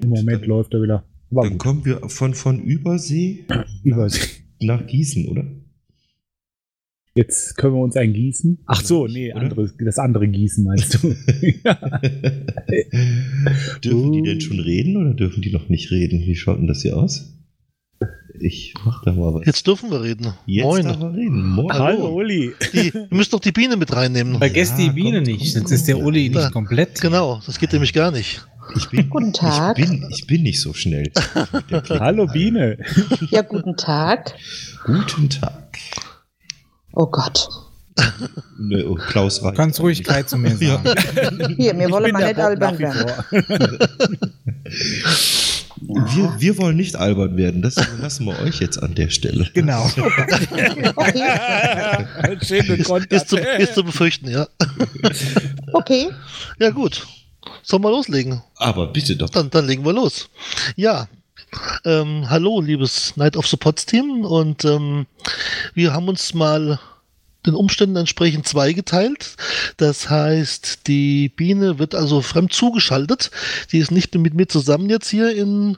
Im Moment dann, läuft er wieder. Aber Dann gut, kommen wir von, von Übersee Übersee. nach Gießen, oder? Jetzt können wir uns ein Gießen. Ach so, nee, andere, das andere Gießen meinst du. dürfen die denn schon reden oder dürfen die noch nicht reden? Wie schaut denn das hier aus? Ich mach da mal was. Jetzt dürfen wir reden. Jetzt Moin. darf er reden. Moin. Hallo, Uli. Die, ihr müsst doch die Biene mit reinnehmen. Vergesst Ja, die Biene kommt, nicht, kommt, sonst ist der. Uli nicht komplett. Genau, das geht nämlich gar nicht. Ich bin, Guten Tag. Ich bin, ich bin nicht so schnell. Hallo, Biene. Ja, guten Tag. Guten Tag. Oh Gott. Ne, oh, Klaus Du Reich. kannst ruhig Kai zu mir Ja. sagen. Hier, wir wollen mal nicht albern werden. Wir, wir wollen nicht albern werden. Das lassen wir euch jetzt an der Stelle. Genau. Okay. Ist zu, ist zu befürchten, ja. okay. Ja, gut. Sollen wir loslegen? Aber bitte doch. Dann, dann legen wir los. Ja. Ähm, hallo, liebes Night of the Pots Team. Und ähm, wir haben uns mal den Umständen entsprechend zweigeteilt. Das heißt, die Biene wird also fremd zugeschaltet. Die ist nicht mit mir zusammen jetzt hier in,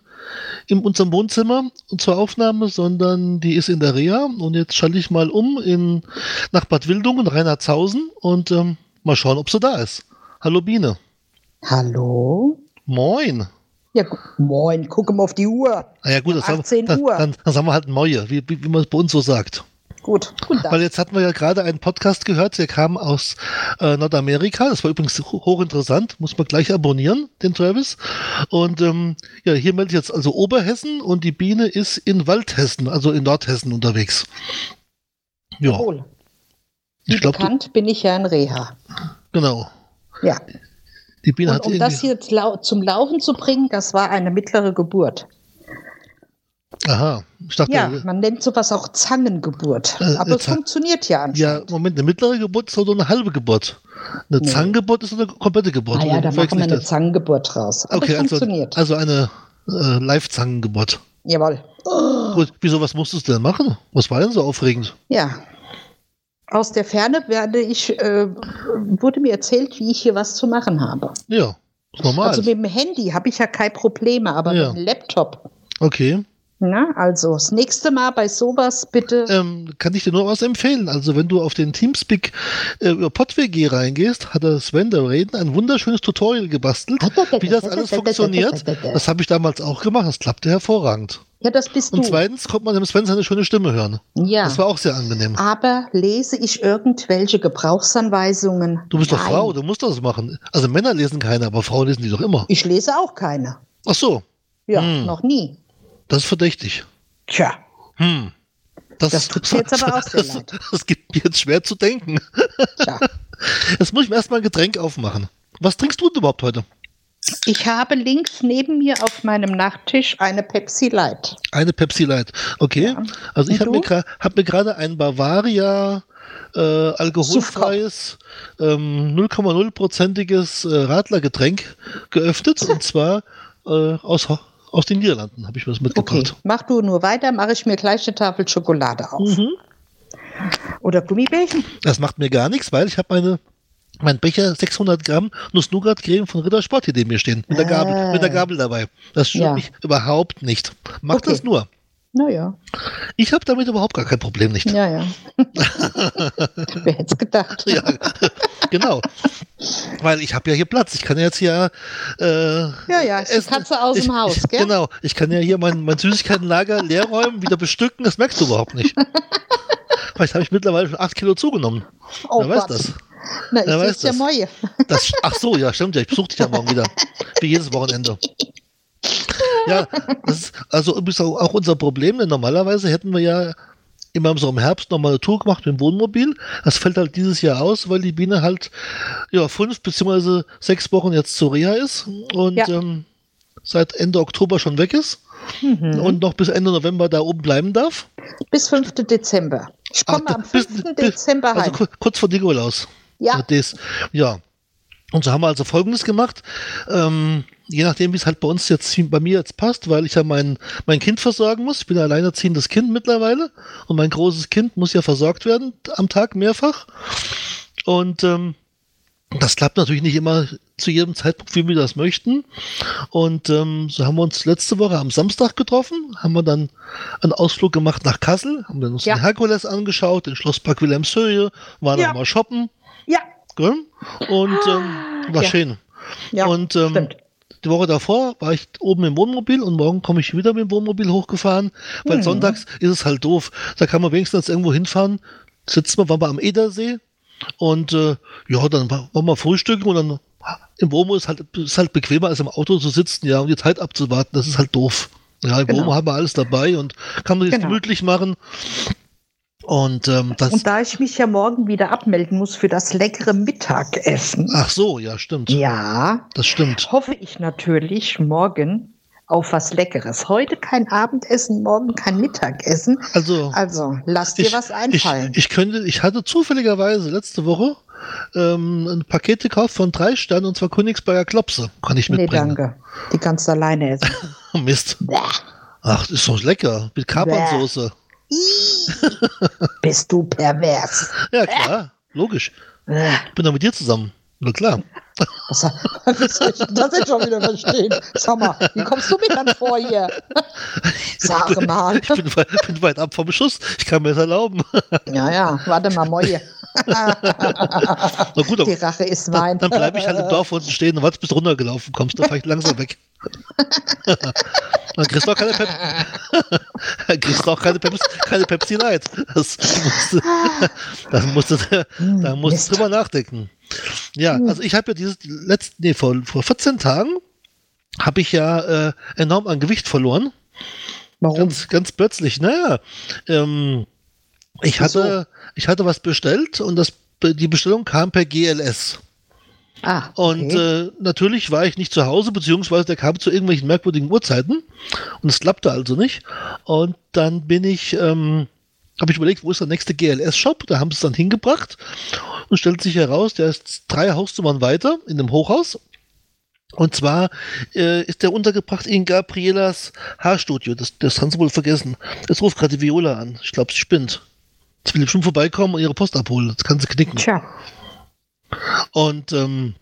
in unserem Wohnzimmer zur Aufnahme, sondern die ist in der Reha. Und jetzt schalte ich mal um in, nach Bad Wildungen, Reinhardshausen und ähm, mal schauen, ob sie da ist. Hallo Biene. Hallo? Moin. Ja, moin, guck mal auf die Uhr. Ah ja gut, das haben, 18 dann, Uhr. Dann, dann sagen wir halt Neue, wie, wie, wie man es bei uns so sagt. Gut, guten Weil jetzt hatten wir ja gerade einen Podcast gehört, der kam aus äh, Nordamerika. Das war übrigens ho- hochinteressant, muss man gleich abonnieren, den Travis. Und ähm, ja, hier meldet jetzt also Oberhessen und die Biene ist in Waldhessen, also in Nordhessen unterwegs. Ja. Wie ich glaube, bekannt bin ich ja in Reha. genau. Ja. Die Biene Und hat um das hier zum Laufen zu bringen, das war eine mittlere Geburt. aha, ich dachte, Ja, man nennt sowas auch Zangengeburt. Äh, Aber äh, es Zang- funktioniert ja ja, anscheinend. Moment, eine mittlere Geburt ist oder eine halbe Geburt? Eine Nee. Zangengeburt ist eine komplette Geburt. Ah ja, da machen wir eine das? Zangengeburt draus. Aber Okay, es also, also eine äh, Live-Zangengeburt. Jawohl. Gut, wieso, was musstest du denn machen? Was war denn so aufregend? Ja. Aus der Ferne werde ich, äh, wurde mir erzählt, wie ich hier was zu machen habe. Ja, normal. Also mit dem Handy habe ich ja keine Probleme, aber Ja. mit dem Laptop. okay. Na, also das nächste Mal bei sowas bitte. Ähm, kann ich dir nur was empfehlen. Also wenn du auf den Teamspeak äh, über PodWG reingehst, hat der Sven der Reden ein wunderschönes Tutorial gebastelt, wie das alles funktioniert. Das habe ich damals auch gemacht. Das klappte hervorragend. Ja, das bist Und du. zweitens konnte man dem Sven seine schöne Stimme hören. Ja. Das war auch sehr angenehm. Aber lese ich irgendwelche Gebrauchsanweisungen? Du bist doch Nein. Frau, du musst das machen. Also Männer lesen keine, aber Frauen lesen die doch immer. Ich lese auch keine. Ach so, Ja, Hm. noch nie. das ist verdächtig. Tja, Hm. Das tut mir jetzt aber auch sehr das, leid. Das gibt mir jetzt schwer zu denken. tja. Jetzt muss ich mir erstmal ein Getränk aufmachen. Was trinkst du denn überhaupt heute? Ich habe links neben mir auf meinem Nachttisch eine Pepsi Light. Eine Pepsi Light. Okay. Ja. Also ich habe mir, hab mir gerade ein Bavaria äh, alkoholfreies ähm, 0,0-prozentiges äh, Radlergetränk geöffnet. und zwar äh, aus, aus den Niederlanden habe ich mir das Okay, mitgebracht. mach du nur weiter, mache ich mir gleich eine Tafel Schokolade auf. Mhm. Oder Gummibärchen. Das macht mir gar nichts, weil ich habe meine mein Becher 600 Gramm Nuss-Nougat-Creme von Rittersport hier neben mir stehen. Mit der Gabel, Ah. mit der Gabel dabei. Das stört Ja. mich überhaupt nicht. Mach Okay. das nur. Naja, Ich habe damit überhaupt gar kein Problem nicht. ja, ja. Wer hätte es gedacht? Ja, genau. Weil ich habe ja hier Platz. Ich kann ja jetzt hier. Äh, Ja, ja, ist essen. Katze aus ich, dem Haus, gell? Genau. Ich kann ja hier mein, mein Süßigkeitenlager leer räumen, wieder bestücken. Das merkst du überhaupt nicht. Vielleicht habe ich mittlerweile schon 8 Kilo zugenommen. Oh Wer weiß das? Na, ich Wer weiß weiß ja das? Moje. das? Ach so, ja, stimmt ja. Ich besuche dich ja morgen wieder. Wie jedes Wochenende. Ja, das ist also auch auch unser Problem, denn normalerweise hätten wir ja immer so im Herbst nochmal eine Tour gemacht mit dem Wohnmobil. Das fällt halt dieses Jahr aus, weil die Biene halt ja fünf beziehungsweise sechs Wochen jetzt zur Reha ist und Ja. ähm, seit Ende Oktober schon weg ist Mhm. und noch bis Ende November da oben bleiben darf. Bis 5. Dezember. Ich komme Ach, am bis- 5. bis- Dezember Also heim. ku- kurz vor Nikolaus. Ja, Das, ja. Und so haben wir also Folgendes gemacht. Ähm, je nachdem, wie es halt bei uns jetzt, bei mir jetzt passt, weil ich ja mein, mein Kind versorgen muss. Ich bin ein alleinerziehendes Kind mittlerweile. Und mein großes Kind muss ja versorgt werden am Tag mehrfach. Und ähm, das klappt natürlich nicht immer zu jedem Zeitpunkt, wie wir das möchten. Und ähm, so haben wir uns letzte Woche am Samstag getroffen, haben wir dann einen Ausflug gemacht nach Kassel, haben dann uns Ja. den Herkules angeschaut, den Schlosspark Wilhelmshöhe, waren Ja. noch mal shoppen. Ja, Gell? Und ähm, war Ja. schön. ja, und ähm, stimmt. die Woche davor war ich oben im Wohnmobil und morgen komme ich wieder mit dem Wohnmobil hochgefahren, weil Mhm. sonntags ist es halt doof. Da kann man wenigstens irgendwo hinfahren. Sitzen wir, waren wir am Edersee und äh, ja, dann war- waren wir frühstücken und dann im Wohnmobil ist halt, ist halt bequemer als im Auto zu sitzen, ja, und die Zeit abzuwarten. Das ist halt doof. Ja, im Genau. Wohnmobil haben wir alles dabei und kann man sich Genau. gemütlich machen. Und ähm. Und da ich mich ja morgen wieder abmelden muss für das leckere Mittagessen, ach so, ja, stimmt. ja, Das stimmt. hoffe ich natürlich morgen auf was Leckeres. Heute kein Abendessen, morgen kein Mittagessen. Also, Also, lass dir was einfallen. Ich, ich könnte, ich hatte zufälligerweise letzte Woche ähm, ein Paket gekauft von drei Sternen und zwar Königsberger Klopse. Kann ich nee, mitbringen. danke. Die kannst du alleine essen. Mist. Bäh. Ach, das ist so lecker. Mit Kapernsoße. Bist du pervers. Ja, klar. Logisch. Ich bin da mit dir zusammen. Na klar. Was soll ich das jetzt schon wieder verstehen? Sag mal, wie kommst du mir dann vor hier? Sag mal. Ich bin, weit- bin weit ab vom Schuss. Ich kann mir das erlauben. Ja, ja, warte mal, Moje. Na gut, Die Rache ist dann, mein. dann bleibe ich halt im Dorf unten stehen und warte, bis du runtergelaufen kommst. Dann fahre ich langsam weg. Dann kriegst du auch keine Pepsi. Dann kriegst du auch keine Pepsi, keine Pepsi Light. Das musst du, dann musst du, da musst du drüber nachdenken. Ja, also ich habe ja dieses letzten, nee, vor, vor 14 Tagen habe ich ja äh, enorm an Gewicht verloren. Warum? Ganz, ganz plötzlich. Naja, ähm, ich hatte, ich hatte was bestellt und das, die Bestellung kam per GLS. Ah, Und okay. äh, natürlich war ich nicht zu Hause, beziehungsweise der kam zu irgendwelchen merkwürdigen Uhrzeiten und es klappte also nicht. Und dann bin ich, ähm, habe ich überlegt, wo ist der nächste GLS-Shop? Da haben sie es dann hingebracht und stellt sich heraus, der ist drei Hausnummern weiter in einem Hochhaus. Und zwar äh, ist der untergebracht in Gabrielas Haarstudio. Das, das haben sie wohl vergessen. Das ruft gerade die Viola an. Ich glaube, sie spinnt. Jetzt will ich schon vorbeikommen und ihre Post abholen. Das kann sie knicken. Tja, Und ähm,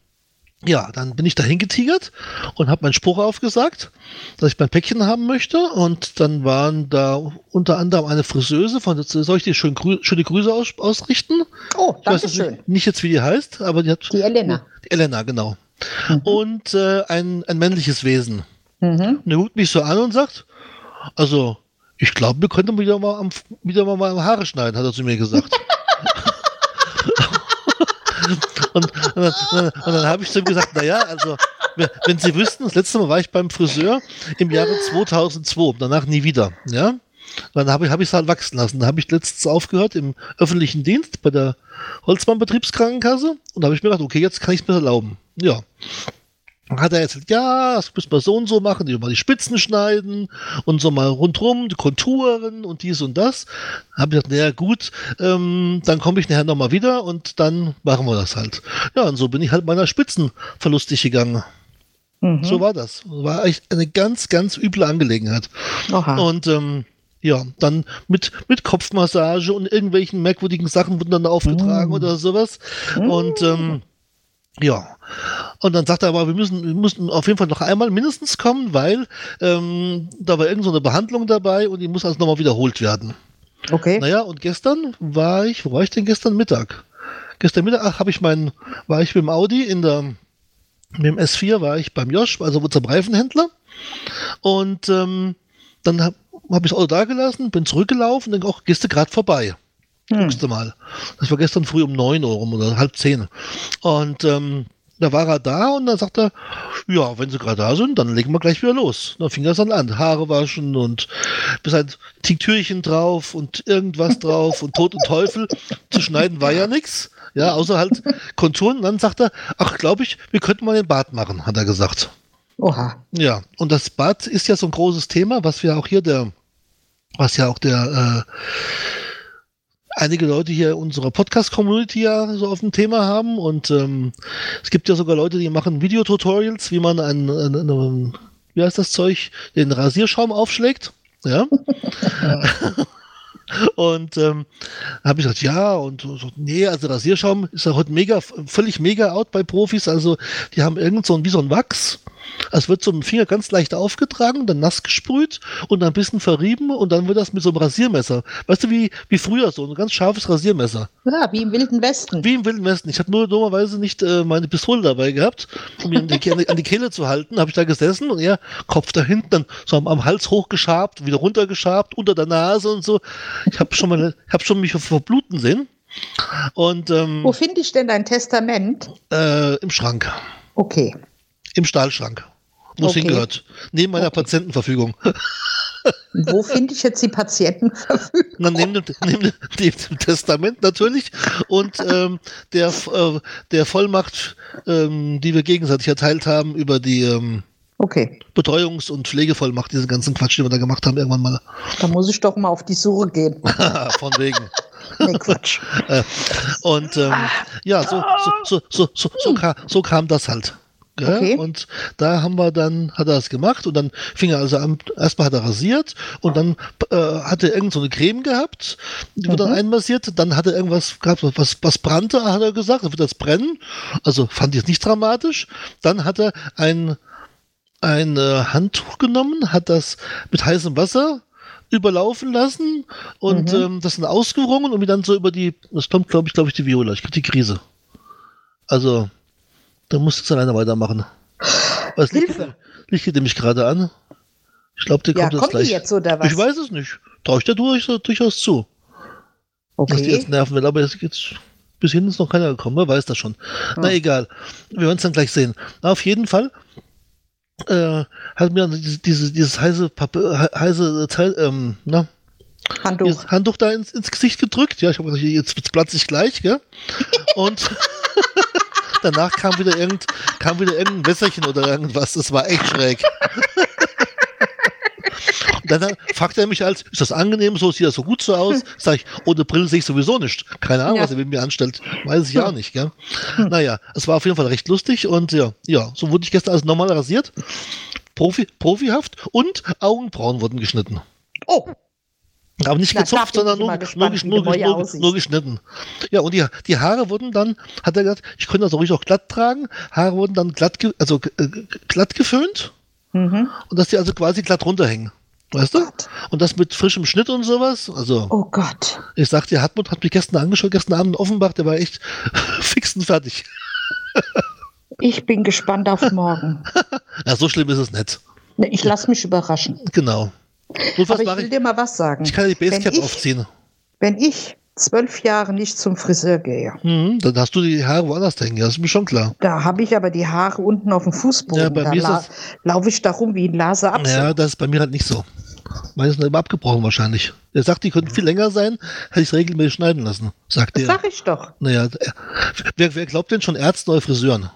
ja, dann bin ich dahin getigert und habe meinen Spruch aufgesagt, dass ich mein Päckchen haben möchte. Und dann waren da unter anderem eine Friseuse, von soll ich dir schön grü schöne Grüße aus ausrichten? oh, danke schön. nicht, nicht jetzt, wie die heißt, aber die hat. Die Elena. Die Elena, genau. Mhm. Und äh, ein, ein männliches Wesen. Mhm. Und er guckt mich so an und sagt, also, ich glaube, wir könnten wieder mal, am, wieder mal, mal Haare schneiden, hat er zu mir gesagt. und, und, dann, dann, dann habe ich zu ihm gesagt, naja, also, wenn- Sie wüssten, das letzte Mal war ich beim Friseur im Jahre 2002, danach nie wieder, ja. Dann habe ich es hab halt wachsen lassen. Da habe ich letztens aufgehört im öffentlichen Dienst bei der Holzmann Betriebskrankenkasse und da habe ich mir gedacht, okay, jetzt kann ich es mir erlauben. Ja. Dann hat er erzählt, ja, das müssen wir so und so machen, die mal die Spitzen schneiden und so mal rundrum, die Konturen und dies und das. Habe ich gesagt, naja gut, ähm, dann komme ich nachher nochmal wieder und dann machen wir das halt. Ja, und so bin ich halt meiner Spitzen verlustig gegangen. Mhm. So war das. War echt eine ganz, ganz üble Angelegenheit. Oha. Und ähm, ja, dann mit, mit Kopfmassage und irgendwelchen merkwürdigen Sachen wurden dann aufgetragen Mm. oder sowas. Und ähm, ja. Und dann sagt er aber, wir müssen, wir müssen auf jeden Fall noch einmal mindestens kommen, weil ähm, da war irgend so eine Behandlung dabei und die muss also nochmal wiederholt werden. okay. Naja, und gestern war ich, wo war ich denn gestern Mittag? Gestern Mittag habe ich meinen, war ich mit dem Audi in der, mit dem S4 war ich beim Josh, also unserem Reifenhändler. Und ähm, dann habe hab ich das Auto da gelassen, bin zurückgelaufen und denke, auch, gehst du gerade vorbei. Hm. Guckst du mal. Das war gestern früh um 9 Uhr rum oder halb 10. Und ähm, da war er da und dann sagt er, ja, wenn sie gerade da sind, dann legen wir gleich wieder los. Dann fing das dann an. Haare waschen und bis ein Tinktürchen drauf und irgendwas drauf und Tod und Teufel. Zu schneiden war ja nichts. Ja, außer halt Konturen. Und dann sagt er, ach, glaube ich, wir könnten mal den Bart machen, hat er gesagt. Oha. Ja, und das Bad ist ja so ein großes Thema, was wir auch hier der, was ja auch der, äh, einige Leute hier in unserer Podcast-Community ja so auf dem Thema haben und ähm, es gibt ja sogar Leute, die machen Videotutorials, wie man ein, ein, ein wie heißt das Zeug, den Rasierschaum aufschlägt. Ja. Und ähm, habe ich gesagt, ja, und so, so, nee, also Rasierschaum ist ja heute mega, völlig mega out bei Profis. Also die haben irgend so ein, wie so ein Wachs. Es wird so mit dem Finger ganz leicht aufgetragen, dann nass gesprüht und dann ein bisschen verrieben und dann wird das mit so einem Rasiermesser. Weißt du, wie, wie früher so, ein ganz scharfes Rasiermesser. Ja, wie im Wilden Westen. Wie im Wilden Westen. Ich habe nur dummerweise nicht äh, meine Pistole dabei gehabt, um mir an an die Kehle zu halten. Habe ich da gesessen und er Kopf da hinten dann so am, am Hals hochgeschabt, wieder runtergeschabt, unter der Nase und so. Ich habe schon habe schon mich verbluten sehen. Und ähm, Wo finde ich denn dein Testament? äh, im Schrank, Okay. Im Stahlschrank, wo es Okay. hingehört, neben meiner Okay. Patientenverfügung. Wo finde ich jetzt die Patientenverfügung? Na, neben, dem, neben dem, Testament natürlich und ähm, der, äh, der Vollmacht, ähm, die wir gegenseitig erteilt haben über die ähm, Okay, Betreuungs- und Pflegevollmacht, diesen ganzen Quatsch, den wir da gemacht haben, irgendwann mal. da muss ich doch mal auf die Suche gehen. Von wegen. Nee, Quatsch. Äh, und ähm, ja, so, so, so, so, so, so, ka so kam das halt. Gell? Okay. Und da haben wir dann, hat er das gemacht und dann fing er also an, erstmal hat er rasiert und dann äh, hat er irgend so eine Creme gehabt, die wurde dann einmassiert, dann hat er irgendwas gehabt, was, was brannte, hat er gesagt, dann wird das brennen. Also fand ich es nicht dramatisch. Dann hat er ein, ein äh, Handtuch genommen, hat das mit heißem Wasser überlaufen lassen und Mhm. ähm, das dann ausgerungen und mir dann so über die, das kommt glaube ich, glaube ich, die Viola, ich krieg die Krise. Also, da muss jetzt alleine weitermachen. Was liegt, Hilfe. liegt hier nämlich gerade an? Ich glaube, der Ja, kommt jetzt kommt gleich. die jetzt oder was? Ich weiß es nicht. Traue ich dir durch, durchaus zu, dass die Okay. jetzt nerven will, aber jetzt geht's. Bis hin ist noch keiner gekommen, wer weiß das schon. Na Hm. egal. Wir werden es dann gleich sehen. Na, auf jeden Fall äh, hat mir dann diese, diese, dieses heiße, Pappe, he- heiße Teil, ähm, na, Handtuch. Handtuch da ins, ins Gesicht gedrückt. Ja, ich habe gesagt, jetzt, jetzt platze ich gleich, gell? Und danach kam wieder irgend, kam wieder irgendein Wässerchen oder irgendwas. Das war echt schräg. Dann fragt er mich als, ist das angenehm so, sieht das so gut so aus? Sag ich, ohne Brille sehe ich sowieso nicht. Keine Ahnung, Ja. was er mit mir anstellt. Weiß ich auch nicht, gell? Naja, es war auf jeden Fall recht lustig und ja, ja, so wurde ich gestern als normal rasiert. Profi, profihaft und Augenbrauen wurden geschnitten. Oh, Aber nicht Na, gezupft, sondern nur, nur, nur, nur, nur geschnitten. Ja, und die, die Haare wurden dann, hat er gesagt, ich könnte das auch ruhig auch glatt tragen. Haare wurden dann glatt, ge, also äh, glatt geföhnt mhm. und dass die also quasi glatt runterhängen. Weißt du? Und das mit frischem Schnitt und sowas. Also, oh Gott. ich sagte, Hartmut hat mich gestern angeschaut, gestern Abend in Offenbach, der war echt fix und fertig. Ich bin gespannt auf morgen. Ja, so schlimm ist es nicht. Ich lasse mich überraschen. Genau. Notfalls Aber ich will ich, dir mal was sagen. ich kann ja die Basecap wenn ich, aufziehen. Wenn ich zwölf Jahre nicht zum Friseur gehe, Mhm, dann hast du die Haare woanders hängen, das ist mir schon klar. da habe ich aber die Haare unten auf dem Fußboden. Ja, bei da mir la laufe ich da rum wie ein Lase ab. Ja, das ist bei mir halt nicht so. Meine ist immer abgebrochen wahrscheinlich. Er sagt, die könnten viel länger sein, hätte ich es regelmäßig schneiden lassen, sagt Das er. sag ich doch. Naja, wer, wer glaubt denn schon Ärzte oder Friseuren?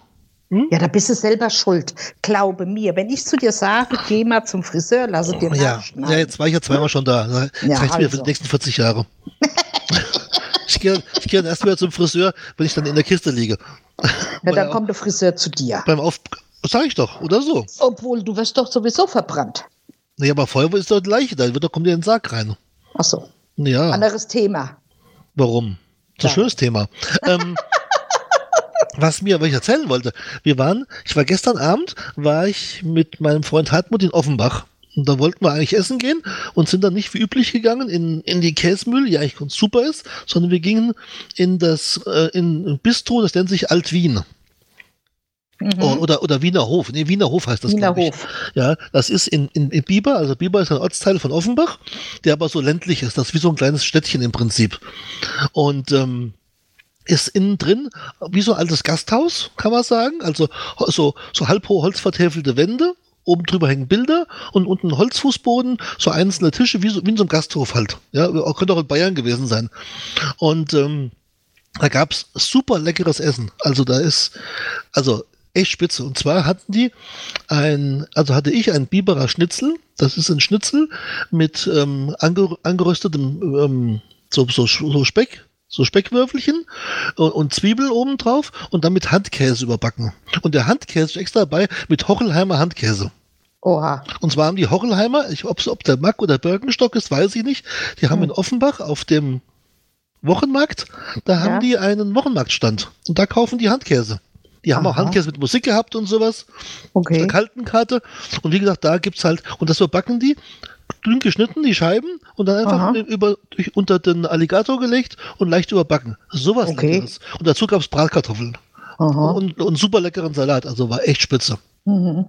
Ja, da bist du selber schuld. Glaube mir. Wenn ich zu dir sage, geh mal zum Friseur, lasse dir Ja, nachschneiden. ja, jetzt war ich ja zweimal schon da. Das Ja, reicht mir für also. die nächsten 40 Jahre. ich gehe ich geh dann erst wieder zum Friseur, wenn ich dann in der Kiste liege. ja, dann kommt der Friseur zu dir. Beim Auf... Sag ich doch, oder so. Obwohl, du wirst doch sowieso verbrannt. Naja, aber Feuerwehr ist doch die Leiche, da wird doch, kommt ja in den Sarg rein. Ach so, Ja, anderes Thema. warum? Das ist ein Ja. schönes Thema. ähm, was mir, was ich erzählen wollte, wir waren, ich war gestern Abend, war ich mit meinem Freund Hartmut in Offenbach. Und da wollten wir eigentlich essen gehen und sind dann nicht wie üblich gegangen in, in die Käsemühle, die eigentlich super ist, sondern wir gingen in das äh, in ein Bistro, das nennt sich Alt-Wien. Mhm. Oder, oder Wiener Hof. Nee, Wiener Hof heißt das. Wiener. Hof. Ja, das ist in, in, in Biber, also Biber ist ein Ortsteil von Offenbach, der aber so ländlich ist. Das ist wie so ein kleines Städtchen im Prinzip. Und ähm, ist innen drin wie so ein altes Gasthaus, kann man sagen. Also so, so halb hoch holzvertäfelte Wände. Oben drüber hängen Bilder und unten Holzfußboden, so einzelne Tische, wie, so, wie in so einem Gasthof halt. Ja, könnte auch in Bayern gewesen sein. Und ähm, da gab's super leckeres Essen. Also da ist, also echt spitze. Und zwar hatten die ein, also hatte ich ein Biberer Schnitzel. Das ist ein Schnitzel mit ähm, ange, angeröstetem ähm, so, so, so Speck, so Speckwürfelchen und, und Zwiebel obendrauf und dann mit Handkäse überbacken. Und der Handkäse ist extra dabei mit Hochelheimer Handkäse. Oha. Und zwar haben die Hochelheimer, ich, ob's, ob der Mack oder Birkenstock ist, weiß ich nicht. Die haben Hm. in Offenbach auf dem Wochenmarkt, da haben Ja. die einen Wochenmarktstand. Und da kaufen die Handkäse. Die haben auch Aha. Handkäse mit Musik gehabt und sowas. Auf Okay. der kalten Karte. Und wie gesagt, da gibt's halt, und das überbacken die, dünn geschnitten, die Scheiben, und dann einfach über, durch, unter den Alligator gelegt und leicht überbacken. Sowas Okay. Leckeres. Und dazu gab's Bratkartoffeln. Aha. Und, und super leckeren Salat. Also war echt spitze. Mhm.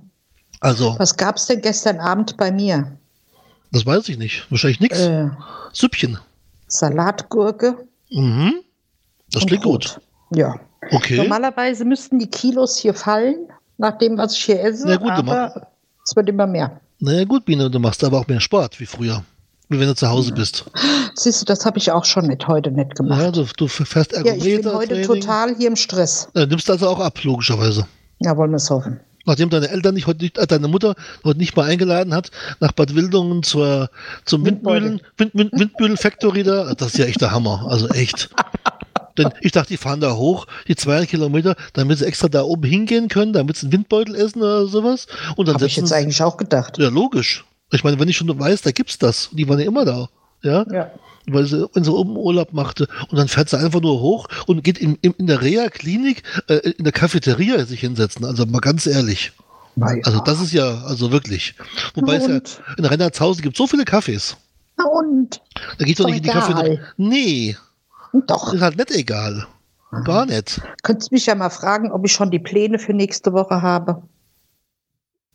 Also, Was gab's denn gestern Abend bei mir? das weiß ich nicht. Wahrscheinlich nix. Äh, Süppchen. Salatgurke. Mhm. Das klingt gut. Ja. Okay. Normalerweise müssten die Kilos hier fallen, nach dem, was ich hier esse. Na gut, aber es wird immer mehr. Naja, gut, Biene, du machst aber auch mehr Sport wie früher. Wie wenn du zu Hause bist. Siehst du, das habe ich auch schon nicht heute nicht gemacht. Ja, du, du fährst Ja, ich bin Ergometer. heute Training. total hier im Stress. Äh, nimmst also auch ab, logischerweise. Ja, wollen wir es hoffen. Nachdem deine Eltern nicht heute nicht, äh, deine Mutter heute nicht mal eingeladen hat, nach Bad Wildungen zur, zum Windmühlen, Wind, Wind, Windmühlen Factory da, das ist ja echt der Hammer. Also echt. Denn ich dachte, die fahren da hoch, die 200 Kilometer, damit sie extra da oben hingehen können, damit sie einen Windbeutel essen oder sowas. Und dann Habe ich jetzt eigentlich auch gedacht. ja, logisch. Ich meine, wenn ich schon weiß, da gibt's das. Die waren ja immer da. Ja. Ja. weil sie, wenn sie oben Urlaub machte und dann fährt sie einfach nur hoch und geht in, in, in der Reha-Klinik, äh, in der Cafeteria sich hinsetzen. Also mal ganz ehrlich. Naja. Also das ist ja, also wirklich. Wobei es ja, Und? in Reinhardshausen gibt so viele Cafés. Na und? Da geht doch nicht in die. Cafeteria. Nee, Doch. ist halt nicht egal. Gar nicht. Könntest mich ja mal fragen, ob ich schon die Pläne für nächste Woche habe.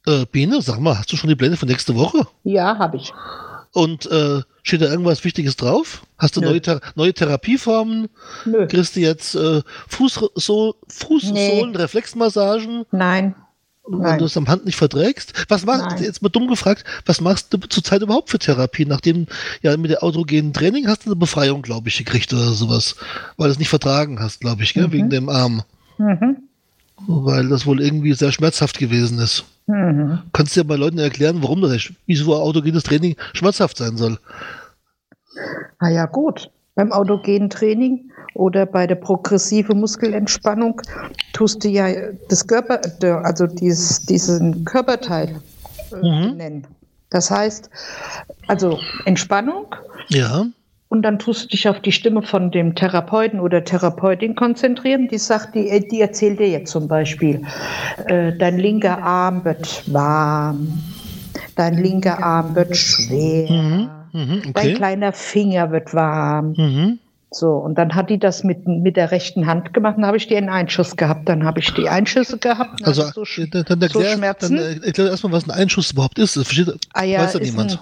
Äh, Biene, sag mal, hast du schon die Pläne für nächste Woche? Ja, habe ich. Und äh, steht da irgendwas Wichtiges drauf? Hast du Nö. neue, Ther neue Therapieformen? Nö. Kriegst du jetzt äh, Fußsohlen, Nee. Reflexmassagen? Nein. wenn du es am Hand nicht verträgst. Was machst Nein. jetzt mal dumm gefragt, was machst du zurzeit überhaupt für Therapie? Nachdem ja mit der autogenen Training hast du eine Befreiung, glaube ich, gekriegt oder sowas. Weil du es nicht vertragen hast, glaube ich, gell? Mhm. wegen dem Arm. Mhm. Weil das wohl irgendwie sehr schmerzhaft gewesen ist. Mhm. Kannst du ja bei Leuten erklären, warum das wieso autogenes Training schmerzhaft sein soll. Ah ja, gut. Beim autogenen Training oder bei der progressive Muskelentspannung tust du ja das Körper, also dieses, diesen Körperteil äh, Mhm. nennen. Das heißt, also Entspannung Ja. und dann tust du dich auf die Stimme von dem Therapeuten oder Therapeutin konzentrieren. Die sagt, die, die erzählt dir jetzt zum Beispiel, äh, dein linker Arm wird warm, dein linker Arm wird schwer. Mhm. Mhm. Dein Okay. kleiner Finger wird warm. Mhm. So, und dann hat die das mit, mit der rechten Hand gemacht, dann habe ich die einen Einschuss gehabt, dann habe ich die Einschüsse gehabt. dann Also so, sch- dann, dann so erklär, Schmerzen. dann erklär erstmal, was ein Einschuss überhaupt ist. Das versteht, ah ja, weiß ja ist, niemand. ein,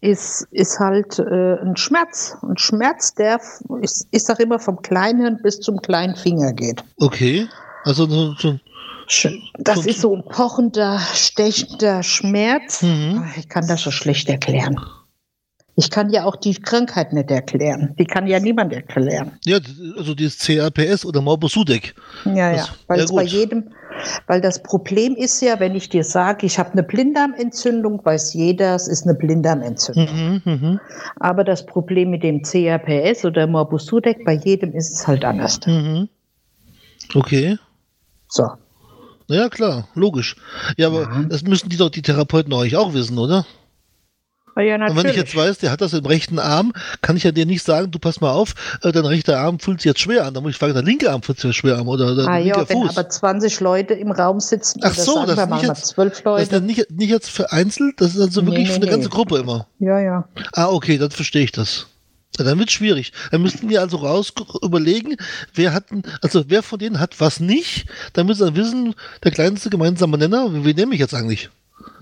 ist, ist halt äh, ein Schmerz. Ein Schmerz, der, ich, ich sag immer, vom kleinen bis zum kleinen Finger geht. Okay. Also so, so, Das So- ist so ein pochender, stechender Schmerz. Mhm. Ich kann das so schlecht erklären. Ich kann ja auch die Krankheit nicht erklären. Die kann ja niemand erklären. ja, also dieses CRPS oder Morbus Sudeck. Ja, Das- ja. Weil ja, es bei gut. jedem, weil das Problem ist ja, wenn ich dir sage, ich habe eine Blinddarmentzündung, weiß jeder, es ist eine Blinddarmentzündung. Mhm, mhm, Aber das Problem mit dem CRPS oder Morbus Sudeck, bei jedem ist es halt anders. mhm. Okay. So. Ja, klar, logisch. Ja, aber Ja. das müssen die doch die Therapeuten euch auch wissen, oder? Ah Ja, Und wenn ich jetzt weiß, der hat das im rechten Arm, kann ich ja dir nicht sagen, du pass mal auf, äh, dein rechter Arm fühlt sich jetzt schwer an. Dann muss ich fragen, dein linker Arm fühlt sich jetzt schwer an oder dein ah, ja, wenn Fuß. aber 20 Leute im Raum sitzen, Ach so, das wir ist jetzt- 12 das ist Leute. dann nicht, nicht jetzt vereinzelt, das ist also Nee, wirklich nee, für eine nee. ganze Gruppe immer. Ja, ja. Ah, okay, dann verstehe ich das. Ja, dann wird schwierig. Dann müssten wir also raus überlegen, wer hat, denn- also wer von denen hat was nicht, damit sie dann wissen, der kleinste gemeinsame Nenner, wie nehme ich jetzt eigentlich?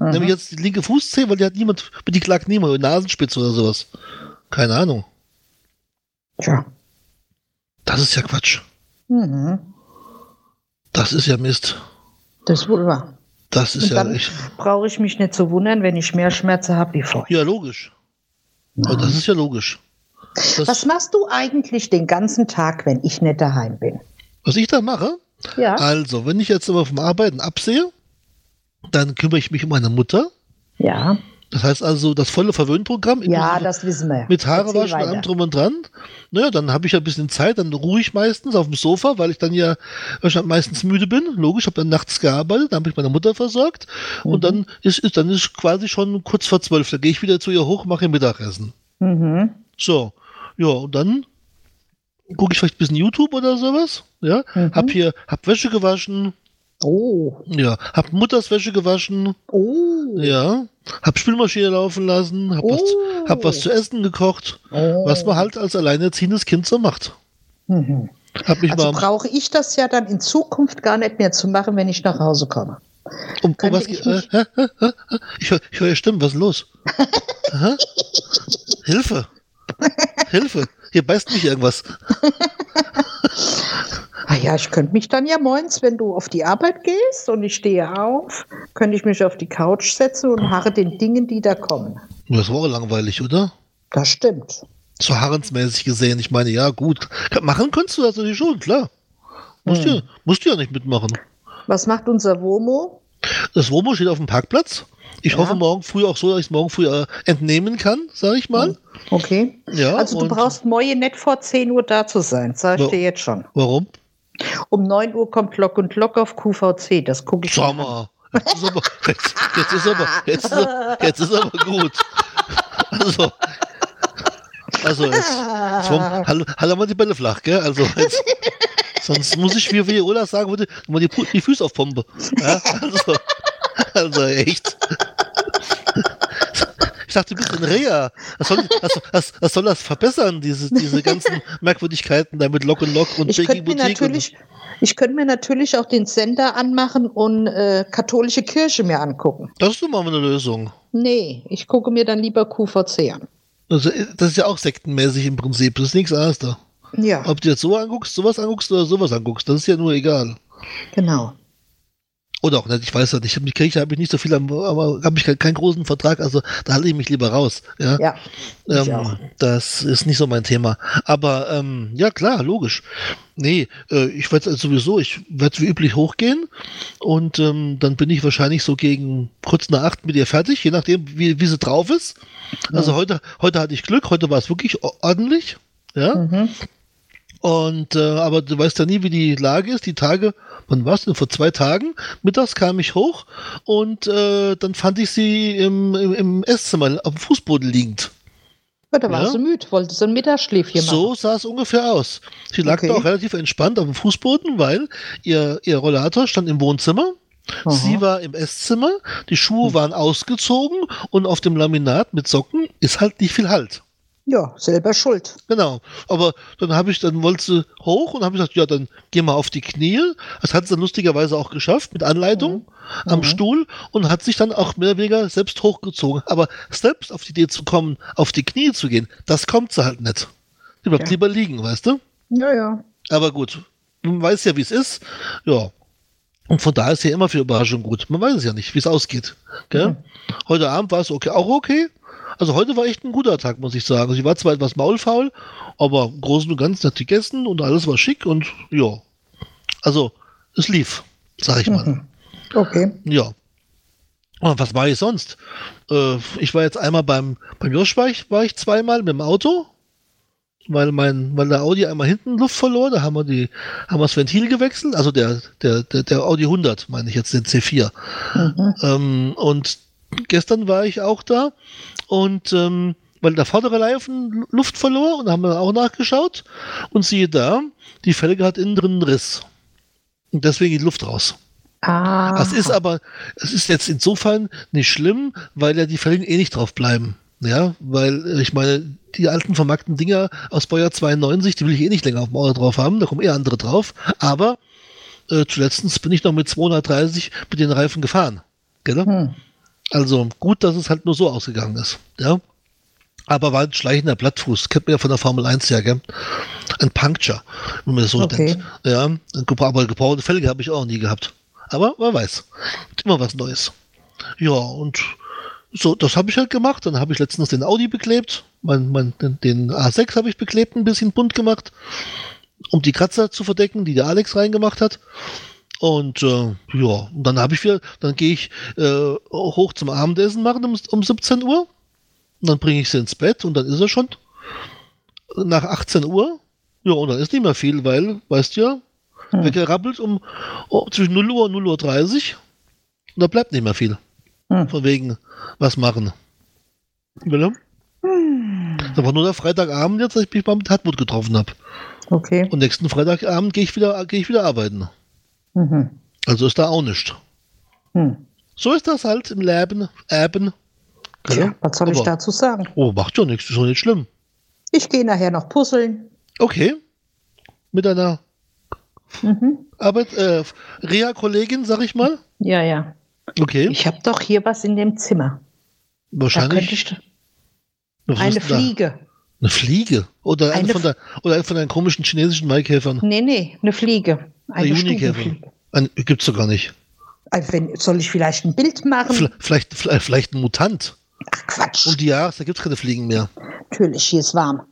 Mhm. Nehme ich jetzt die linke Fußzehe, weil die hat niemand, die klagt niemand, Nasenspitze oder sowas. Keine Ahnung. Tja. Das ist ja Quatsch. Mhm. Das ist ja Mist. Das ist wohl wahr. Das ist Und ja echt. brauche ich mich nicht zu wundern, wenn ich mehr Schmerzen habe wie vorher. Ja, logisch. Aber das ist ja logisch. Das, Was machst du eigentlich den ganzen Tag, wenn ich nicht daheim bin? was ich da mache, Ja. also, wenn ich jetzt aber vom Arbeiten absehe, dann kümmere ich mich um meine Mutter. Ja. Das heißt also, das volle Verwöhnprogramm Ja, das wissen wir. mit Haare waschen, allem drum und dran. Naja, dann habe ich ja ein bisschen Zeit, dann ruhe ich meistens auf dem Sofa, weil ich dann ja wahrscheinlich meistens müde bin. Logisch, habe dann nachts gearbeitet, dann habe ich meine Mutter versorgt Mhm. und dann ist, ist dann ist quasi schon kurz vor zwölf. Da gehe ich wieder zu ihr hoch, mache ihr Mittagessen. Mhm. So, ja, und dann gucke ich vielleicht ein bisschen YouTube oder sowas. Ja, Mhm. hab hier, hab Wäsche gewaschen, Oh, ja, hab Mutters Wäsche gewaschen, oh, ja, hab Spülmaschine laufen lassen, hab, was, Oh. hab was zu essen gekocht. oh. Was man halt als alleinerziehendes Kind so macht. Mhm. Hab mich Also brauche ich das ja dann in Zukunft gar nicht mehr zu machen, wenn ich nach Hause komme. um, um was ich äh, hä, hä? Ich höre hör ja Stimmen, was ist los? Hilfe! Hilfe! Hier beißt mich irgendwas. Ah ja, ich könnte mich dann ja moins, wenn du auf die Arbeit gehst und ich stehe auf, könnte ich mich auf die Couch setzen und harre den Dingen, die da kommen. Das war langweilig, oder? Das stimmt. So harrensmäßig gesehen. Ich meine, ja, gut. Machen kannst du das natürlich schon, klar. Musst, Hm. ja, musst du ja nicht mitmachen. Was macht unser Womo? Das Womo steht auf dem Parkplatz. Ich Ja. hoffe morgen früh auch so, dass ich es morgen früh äh, entnehmen kann, sage ich mal. Okay. Ja, also du brauchst morgen nicht vor 10 Uhr da zu sein, sag ich dir jetzt schon. Warum? Um 9 Uhr kommt Lock und Lock auf QVC, das gucke ich Schau mal. Jetzt ist aber, jetzt, jetzt ist aber, jetzt ist, aber- jetzt ist aber gut. Also, also jetzt, wollen- hallo, hallo mal die Bälle flach, gell? Also jetzt, sonst muss ich wie Viola sagen würde, mal die, die Füße auf Pompe. Ja? Also, also echt. Ich dachte, du bist ein Reha. Was soll, was, was, was soll das verbessern, diese, diese ganzen Merkwürdigkeiten da mit Lock und Lock und mir Boutique und- ich könnte mir natürlich auch den Sender anmachen und äh, katholische Kirche mir angucken. Das ist doch mal eine Lösung. Nee, ich gucke mir dann lieber QVC an. Also, das ist ja auch sektenmäßig im Prinzip. Das ist nichts anderes da. Ja, Ob du jetzt so anguckst, sowas anguckst oder sowas anguckst, das ist ja nur egal. genau. Oder auch nicht, ich weiß ja nicht. Mit Kirche habe ich nicht so viel, am- aber habe ich keinen, keinen großen Vertrag, also da halte ich mich lieber raus. Ja, Ja, ähm, das ist nicht so mein Thema. Aber ähm, ja, klar, logisch. Nee, äh, ich werde sowieso, ich werde wie üblich hochgehen und ähm, dann bin ich wahrscheinlich so gegen kurz nach acht mit ihr fertig, je nachdem, wie, wie sie drauf ist. Also heute, heute hatte ich Glück, heute war es wirklich ordentlich. Ja. Mhm. Und äh, aber du weißt ja nie, wie die Lage ist. Die Tage, wann war es denn? Vor zwei Tagen. Mittags kam ich hoch und äh, dann fand ich sie im, im, im Esszimmer auf dem Fußboden liegend. Ja, da war Ja. sie müde, wollte so ein Mittagsschläfchen So machen. sah es ungefähr aus. Sie lag Okay. da auch relativ entspannt auf dem Fußboden, weil ihr, ihr Rollator stand im Wohnzimmer. Aha. Sie war im Esszimmer, die Schuhe waren ausgezogen und auf dem Laminat mit Socken ist halt nicht viel Halt. Ja, selber schuld. Genau. Aber dann habe ich, dann wollte sie hoch und habe gesagt, ja, dann geh mal auf die Knie. Das hat sie dann lustigerweise auch geschafft mit Anleitung am Mhm. Stuhl und hat sich dann auch mehr oder weniger selbst hochgezogen. Aber selbst auf die Idee zu kommen, auf die Knie zu gehen, das kommt sie halt nicht. Sie bleibt Ja. lieber liegen, weißt du? Ja, ja. Aber gut, man weiß ja, wie es ist. Ja. Und von daher ist ja immer für Überraschung gut. Man weiß es ja nicht, wie es ausgeht. Mhm. Heute Abend war es okay, auch okay. Also heute war echt ein guter Tag, muss ich sagen. Sie war zwar etwas maulfaul, aber im Großen und Ganzen hat sie gegessen und alles war schick und ja. Also, es lief, sag ich mal. Mhm. Okay. Ja. Und was war ich sonst? Äh, ich war jetzt einmal beim, beim Josh war ich, war ich zweimal mit dem Auto, weil mein, weil der Audi einmal hinten Luft verlor, da haben wir die, haben wir das Ventil gewechselt, also der, der, der, der Audi 100, meine ich jetzt, den C4. Mhm. Ähm, und gestern war ich auch da und ähm, weil der vordere Reifen Luft verlor und haben wir auch nachgeschaut und siehe da, die Felge hat innen drin einen Riss. Und deswegen die Luft raus. Ah. Das ist aber, es ist jetzt insofern nicht schlimm, weil ja die Felgen eh nicht drauf bleiben. Ja, weil äh, ich meine, die alten vermarkten Dinger aus Baujahr 92, die will ich eh nicht länger auf dem Auto drauf haben, da kommen eh andere drauf. Aber äh, zuletzt bin ich noch mit 230 mit den Reifen gefahren. Gell? Hm. Also gut, dass es halt nur so ausgegangen ist. Ja. Aber war ein schleichender Blattfuß. Kennt man ja von der Formel 1 ja, gell? Ein Puncture, wenn man das so Okay. nennt. Ja, aber gebrauchte Felge habe ich auch nie gehabt. Aber man weiß. Immer was Neues. Ja, und so, das habe ich halt gemacht. Dann habe ich letztens den Audi beklebt. Mein, mein, den, den A6 habe ich beklebt, ein bisschen bunt gemacht, um die Kratzer zu verdecken, die der Alex reingemacht hat. Und äh, ja, dann habe ich wieder, dann gehe ich äh, hoch zum Abendessen machen um, um 17 Uhr. Und dann bringe ich sie ins Bett und dann ist er schon nach 18 Uhr. Ja, und dann ist nicht mehr viel, weil, weißt du ja, Hm. weggerappelt um oh, zwischen 0 Uhr und 0 Uhr 30. Und da bleibt nicht mehr viel. Hm. Von wegen was machen. Willem? Hm. Das war nur der Freitagabend jetzt, dass ich mich mal mit Hartmut getroffen habe. Okay. Und nächsten Freitagabend gehe ich wieder, gehe ich wieder arbeiten. Mhm. Also ist da auch nichts. Hm. So ist das halt im Leben. Eben. Tja, was soll ich Aber- dazu sagen? Oh, macht ja nichts, ist doch nicht schlimm. Ich gehe nachher noch puzzeln. Okay. Mit einer Mhm. Arbeit, äh, Reha-Kollegin, sag ich mal. Ja, ja. Okay. Ich habe doch hier was in dem Zimmer. Da Wahrscheinlich. ich Was eine denn da? Fliege. Eine Fliege. Oder eine, Eine von, der, oder eine von deinen komischen chinesischen Maikäfern. Nee, nee, eine Fliege. Eine Junikäfer. Stubenfliege. Ein, gibt's doch gar nicht. Also wenn, soll ich vielleicht ein Bild machen? Vielleicht, vielleicht, vielleicht ein Mutant. Ach Quatsch. Um die Jahreszeit gibt's keine Fliegen mehr. Natürlich, hier ist warm.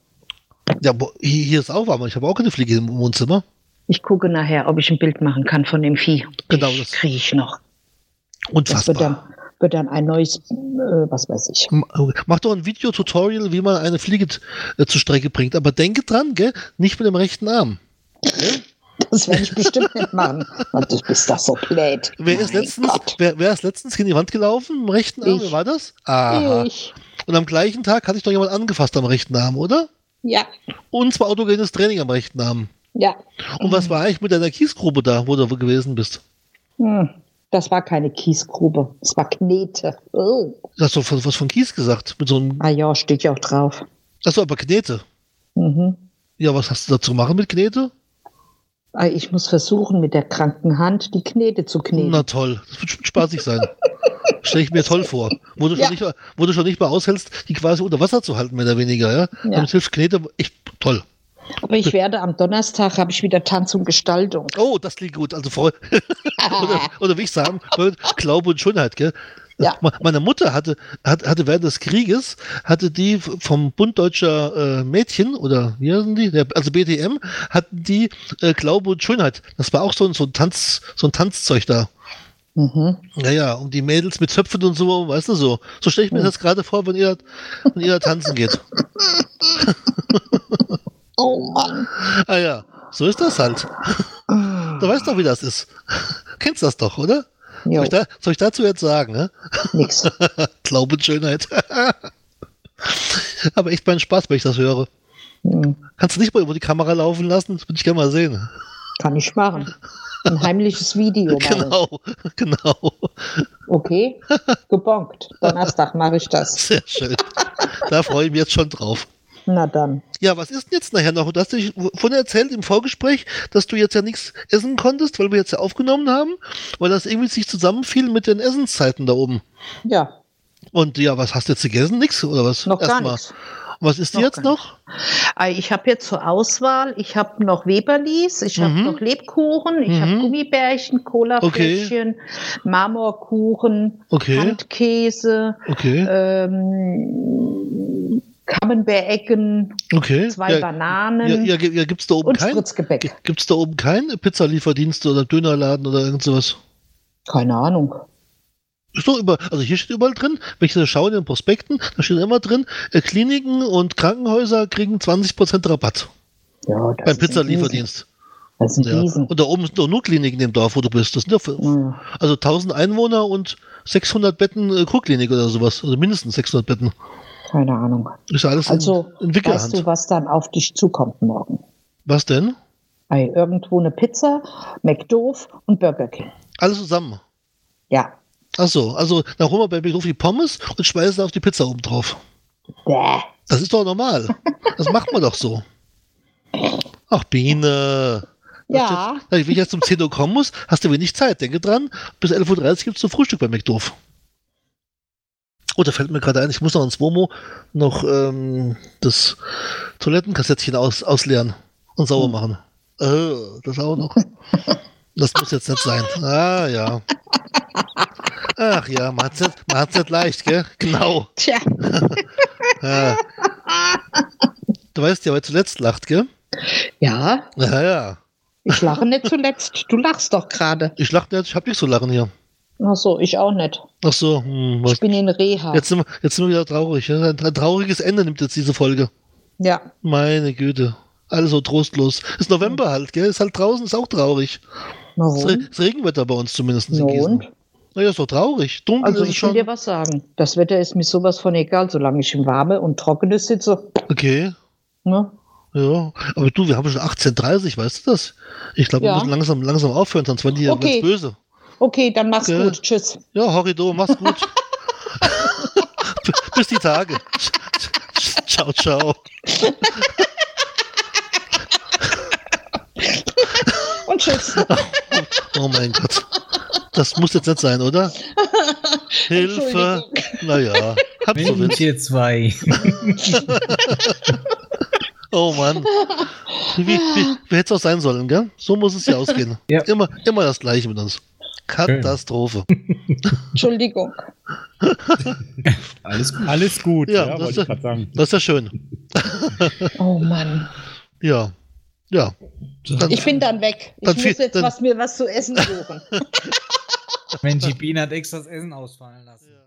Ja, hier, hier ist auch warm. Ich habe auch keine Fliege im Wohnzimmer. Ich gucke nachher, ob ich ein Bild machen kann von dem Vieh. Genau, das das- kriege ich noch. Das wird Unfassbar. dann, wird dann ein neues, äh, was weiß ich. Mach doch ein Videotutorial, wie man eine Fliege äh, zur Strecke bringt. Aber denke dran, gell? Nicht mit dem rechten Arm. Das werde ich bestimmt nicht machen. Und du bist doch so blöd. Wer ist, Mein letztens, wer, wer ist letztens in die Wand gelaufen? Im rechten Arm? Ich. Wer war das? Aha. Ich. Und am gleichen Tag hatte ich doch jemand angefasst am rechten Arm, oder? Ja, Und zwar autogenes Training am rechten Arm. ja. Und was war eigentlich mit deiner Kiesgrube da, wo du gewesen bist? Hm. Das war keine Kiesgrube. Es war Knete. Oh. Du hast doch was was von Kies gesagt. Mit so einem. Ah ja, steht ja auch drauf. Achso, aber Knete. Mhm. Ja, was hast du da zu machen mit Knete? Ah, Ich muss versuchen, mit der kranken Hand die Knete zu kneten. Na toll, das wird schon spaßig sein. Stelle ich mir toll vor. Wo du, schon Ja. nicht, wo du schon nicht mal aushältst, die quasi unter Wasser zu halten, mehr oder weniger. Ja? Ja. Damit hilft Knete echt toll. Aber ich werde am Donnerstag habe ich wieder Tanz und Gestaltung. Oh, das klingt gut. Also Frau, oder, oder wie ich sagen, Glaube und Schönheit, gell? Ja. Me- Meine Mutter hatte, hat, hatte während des Krieges, hatte die vom Bund Deutscher äh, Mädchen, oder wie heißen die? Also BTM, hatten die äh, Glaube und Schönheit. Das war auch so ein, so ein Tanz, so ein Tanzzeug da. Mhm. Ja, ja, und die Mädels mit Zöpfen und so, weißt du so. So stelle ich mir das gerade vor, wenn ihr, wenn ihr da tanzen geht. Oh Mann. Ah ja, so ist das halt. Du weißt doch, wie das ist. Kennst das doch, oder? Soll ich, da, soll ich dazu jetzt sagen, ne? nix. Glaube und Schönheit. Aber echt mein Spaß, wenn ich das höre. Hm. Kannst du nicht mal über die Kamera laufen lassen? Das würde ich gerne mal sehen. Kann ich machen. Ein heimliches Video. ich. Genau, genau. Okay, gebonkt. Donnerstag mache ich das. Sehr schön. Da freue ich mich jetzt schon drauf. Na dann. Ja, was ist denn jetzt nachher noch? Du hast dich vorhin erzählt im Vorgespräch, dass du jetzt ja nichts essen konntest, weil wir jetzt ja aufgenommen haben, weil das irgendwie sich zusammenfiel mit den Essenszeiten da oben. Ja, Und ja, was hast du jetzt gegessen? Nix oder was? noch gar Erstmal. nichts. Und Was ist Noch jetzt gar noch? Ich habe jetzt zur Auswahl, ich habe noch Weberlis, ich habe Mhm. noch Lebkuchen, ich Mhm. habe Gummibärchen, Colafläschchen, Marmorkuchen, Okay. Handkäse, Okay, ähm, Camembert-Ecken, okay. zwei ja, Bananen ja, ja, ja, gibt's da oben und kein? Spritzgebäck. Gibt's da oben keinen Pizzalieferdienst oder Dönerladen oder irgend sowas? Keine Ahnung. Ist doch über, also hier steht überall drin, wenn ich so schaue in den Prospekten, da steht immer drin, äh, Kliniken und Krankenhäuser kriegen 20% Rabatt Ja, das beim. Pizzalieferdienst. Das ein Ja. Riesen. Und da oben sind doch nur Kliniken im Dorf, wo du bist. Das sind ja für, Ja. also 1000 Einwohner und 600 Betten äh, Kurklinik oder sowas. Also mindestens 600 Betten. Keine Ahnung. Ist ja alles Also, in, Wickelhand. weißt du, was dann auf dich zukommt morgen? was denn? Ei, irgendwo eine Pizza, McDoof und Burger King. Alles zusammen. Ja. Ach so, also dann holen wir bei Begriff die Pommes und schmeißen auf die Pizza oben drauf. Bäh. Das ist doch normal. Das macht man doch so. Ach, Biene. Ja. Wenn ich jetzt um 10 Uhr kommen muss, hast du wenig Zeit. Denke dran, bis 11.30 Uhr gibt es zum Frühstück bei McDoof. Oh, da fällt mir gerade ein, ich muss noch ins Womo noch ähm, das Toilettenkassettchen aus, ausleeren und sauber Hm. machen. Äh, das auch noch. Das muss jetzt nicht sein. Ah, ja. Ach ja, man hat's nicht, man hat's nicht leicht, gell? Genau. Tja. Ja. Du weißt ja, wer zuletzt lacht, gell? Ja. Ja, ja. Ich lache nicht zuletzt. Du lachst doch gerade. Ich lache nicht, ich hab nicht so lachen hier. Ach so, ich auch nicht. Ach so, hm, Ich bin in Reha. jetzt, sind wir, jetzt sind wir wieder traurig. Ja? Ein tra- trauriges Ende nimmt jetzt diese Folge. Ja. Meine Güte. Alles so trostlos. Ist November halt, gell? Ist halt draußen, ist auch traurig. Warum? das Regenwetter bei uns zumindest in Gießen. und? Naja, ist doch traurig. Dunkel Also ist ich will schon. dir was sagen. Das Wetter ist mir sowas von egal, solange ich im Warme und Trockene sitze. Okay. Ne? Ja, aber du, wir haben schon 18.30 weißt du das? Ich glaube, wir Ja. müssen langsam, langsam aufhören, sonst werden die ja Okay. ganz böse. Okay, dann mach's Okay. gut. Tschüss. Ja, Horrido, mach's gut. Bis die Tage. Ciao, ciao. Und tschüss. Oh mein Gott. Das muss jetzt nicht sein, oder? Hilfe. Naja, hab so Wind. ihr zwei. Oh Mann. Wie, wie, wie hätte es auch sein sollen, gell? So muss es ja ausgehen. Ja. Immer, immer das Gleiche mit uns. Katastrophe. Entschuldigung. Alles gut. Alles gut, Ja, ja, das wollte ist- ich gerade sagen. Das ist ja schön. Oh Mann. Ja. Ja. Dann, Ich bin dann weg. Ich Dann muss viel- jetzt dann- was mir was zu essen suchen. Mensch, die Biene hat extra das Essen ausfallen lassen. Ja.